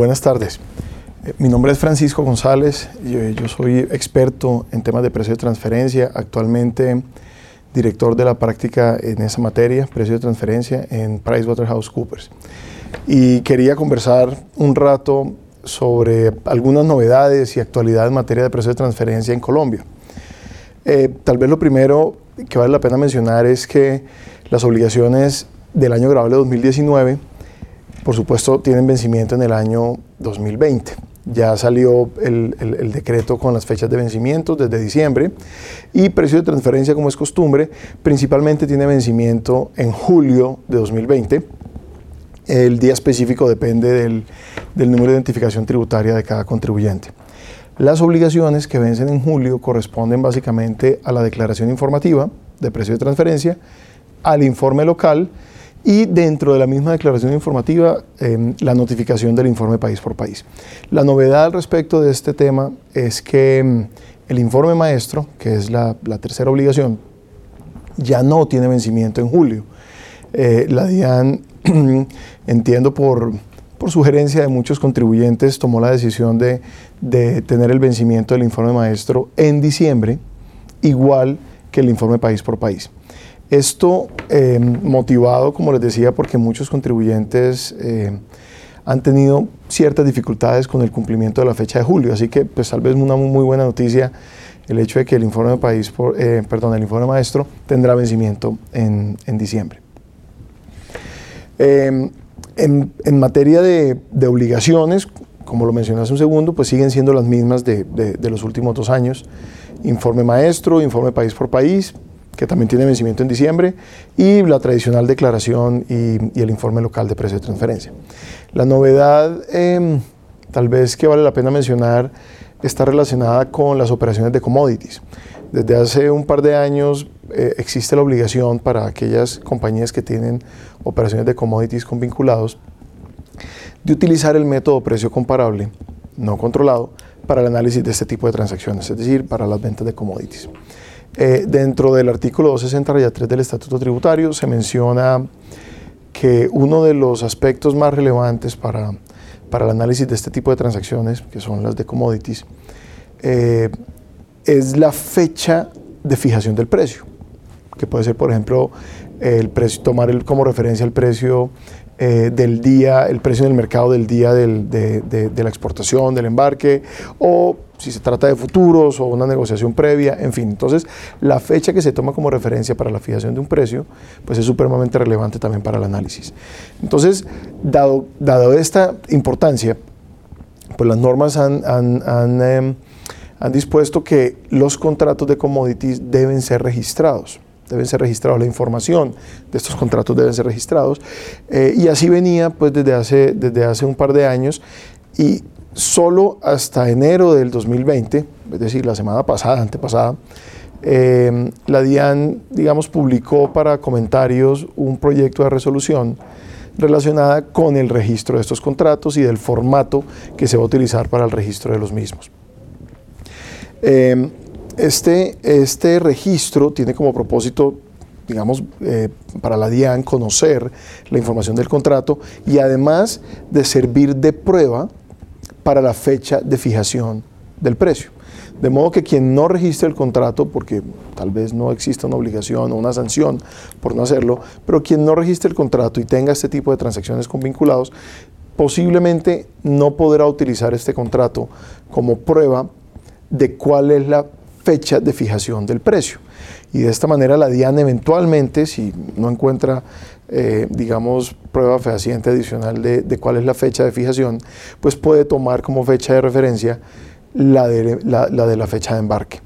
buenas tardes. Eh, mi nombre es Francisco González, yo, soy experto en temas de precio de transferencia, actualmente director de la práctica en esa materia, precio de transferencia, en PricewaterhouseCoopers. Y quería conversar un rato sobre algunas novedades y actualidad en materia de precio de transferencia en Colombia. Eh, tal vez lo primero que vale la pena mencionar es que las obligaciones del año grabable 2019, por supuesto, tienen vencimiento en el año 2020. Ya salió el, decreto con las fechas de vencimiento desde diciembre y precio de transferencia, como es costumbre, principalmente tiene vencimiento en julio de 2020. El día específico depende del, del número de identificación tributaria de cada contribuyente. Las obligaciones que vencen en julio corresponden básicamente a la declaración informativa de precio de transferencia, al informe local y dentro de la misma declaración informativa em, la notificación del informe país por país. La novedad al respecto de este tema es que em, el informe maestro, que es la, tercera obligación, ya no tiene vencimiento en julio. Eh, la DIAN, entiendo por por sugerencia de muchos contribuyentes, tomó la decisión de, tener el vencimiento del informe maestro en diciembre, igual que el informe país por país. Esto eh, motivado, como les decía, porque muchos contribuyentes eh, han tenido ciertas dificultades con el cumplimiento de la fecha de julio, así que pues tal vez una muy buena noticia el hecho de que el informe país eh, perdón, el informe maestro tendrá vencimiento en, en diciembre. En, materia de, obligaciones, como lo mencioné hace un segundo, pues siguen siendo las mismas de, los últimos dos años. Informe maestro, informe país por país, que también tiene vencimiento en diciembre, y la tradicional declaración y, el informe local de precio de transferencia. La novedad, em, tal vez que vale la pena mencionar, está relacionada con las operaciones de commodities. Desde hace un par de años eh, existe la obligación para aquellas compañías que tienen operaciones de commodities con vinculados de utilizar el método precio comparable no controlado para el análisis de este tipo de transacciones, es decir, para las ventas de commodities. Eh, dentro del artículo 260-3 del Estatuto Tributario se menciona que uno de los aspectos más relevantes para, para el análisis de este tipo de transacciones, que son las de commodities, eh, es la fecha de fijación del precio que puede ser, por ejemplo, el precio, tomar el, como referencia el precio eh, del día, el precio del mercado del día de, la exportación, del embarque, o si se trata de futuros o una negociación previa, en fin. Entonces, la fecha que se toma como referencia para la fijación de un precio, pues es supremamente relevante también para el análisis. Entonces, dado, dado esta importancia, pues las normas han, han, em, han dispuesto que los contratos de commodities deben ser registrados deben ser registrados, la información de estos contratos deben ser registrados. Eh, y así venía pues desde hace, desde hace un par de años y solo hasta enero del 2020, es decir, la semana pasada, antepasada, eh, la DIAN, digamos, publicó para comentarios un proyecto de resolución relacionada con el registro de estos contratos y del formato que se va a utilizar para el registro de los mismos. Eh, este, este registro tiene como propósito digamos, eh, para la DIAN conocer la información del contrato y además de servir de prueba para la fecha de fijación del precio. De modo que quien no registre el contrato, porque tal vez no exista una obligación o una sanción por no hacerlo, pero quien no registre el contrato y tenga este tipo de transacciones con vinculados, posiblemente no podrá utilizar este contrato como prueba de cuál es la fecha de fijación del precio. Y de esta manera la DIAN eventualmente, si no encuentra, eh, digamos, prueba fehaciente adicional de, cuál es la fecha de fijación, pues puede tomar como fecha de referencia la de la, de la fecha de embarque.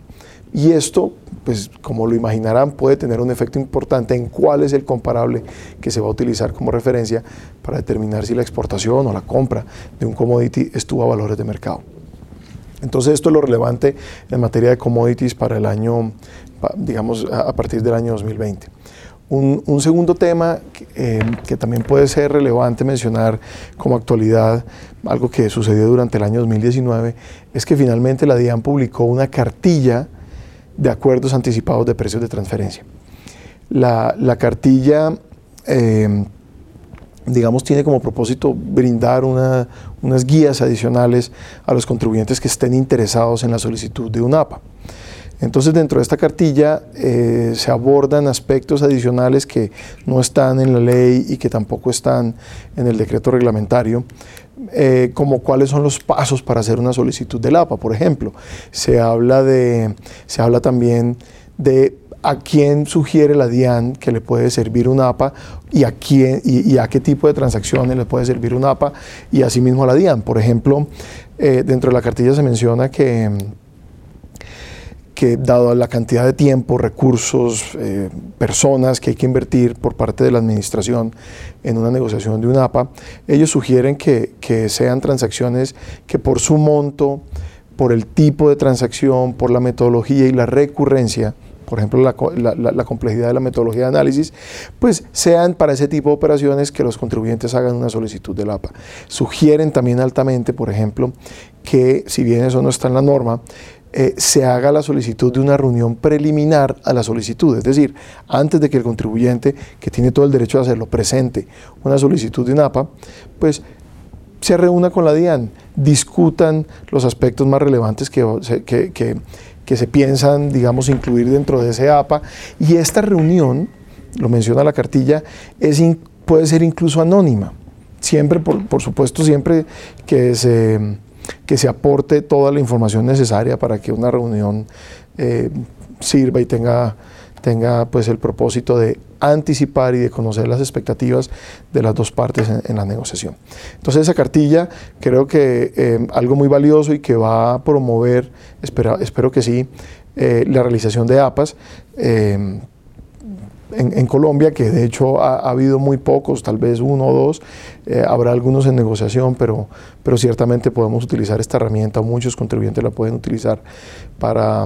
Y esto, pues como lo imaginarán, puede tener un efecto importante en cuál es el comparable que se va a utilizar como referencia para determinar si la exportación o la compra de un commodity estuvo a valores de mercado. Entonces esto es lo relevante en materia de commodities para el año, digamos, a partir del año 2020. Un, segundo tema eh, que también puede ser relevante mencionar como actualidad, algo que sucedió durante el año 2019, es que finalmente la DIAN publicó una cartilla de acuerdos anticipados de precios de transferencia. La, cartilla eh, digamos, tiene como propósito brindar unas guías adicionales a los contribuyentes que estén interesados en la solicitud de un APA. Entonces dentro de esta cartilla eh, se abordan aspectos adicionales que no están en la ley y que tampoco están en el decreto reglamentario, eh, como cuáles son los pasos para hacer una solicitud del APA, por ejemplo. Se habla, de, se habla también de a quién sugiere la DIAN que le puede servir un APA y a, quién, y, a qué tipo de transacciones le puede servir un APA y asimismo a la DIAN. Por ejemplo, eh, dentro de la cartilla se menciona que que dado la cantidad de tiempo, recursos, eh, personas que hay que invertir por parte de la administración en una negociación de un APA, ellos sugieren que, que sean transacciones que por su monto, por el tipo de transacción, por la metodología y la recurrencia, por ejemplo, la, complejidad de la metodología de análisis, pues sean para ese tipo de operaciones que los contribuyentes hagan una solicitud del APA. Sugieren también altamente, por ejemplo, que si bien eso no está en la norma, eh, se haga la solicitud de una reunión preliminar a la solicitud, es decir, antes de que el contribuyente, que tiene todo el derecho de hacerlo, presente una solicitud de un APA, pues se reúna con la DIAN, discutan los aspectos más relevantes que que se piensan, digamos, incluir dentro de ese APA. Y esta reunión, lo menciona la cartilla, es puede ser incluso anónima. Siempre, por, supuesto, siempre que se, que se aporte toda la información necesaria para que una reunión eh, sirva y tenga tenga pues el propósito de anticipar y de conocer las expectativas de las dos partes en, la negociación. Entonces esa cartilla creo que eh, algo muy valioso y que va a promover, espero, que sí, eh, la realización de APAS. Eh, en, Colombia, que de hecho ha, habido muy pocos, tal vez uno o dos, eh, habrá algunos en negociación, pero, pero ciertamente podemos utilizar esta herramienta, muchos contribuyentes la pueden utilizar para,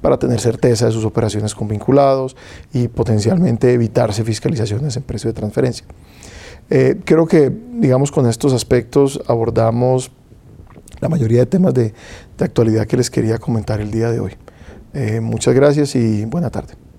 para tener certeza de sus operaciones con vinculados y potencialmente evitarse fiscalizaciones en precio de transferencia. Eh, creo que, digamos, con estos aspectos abordamos la mayoría de temas de, de actualidad que les quería comentar el día de hoy. Eh, muchas gracias y buena tarde.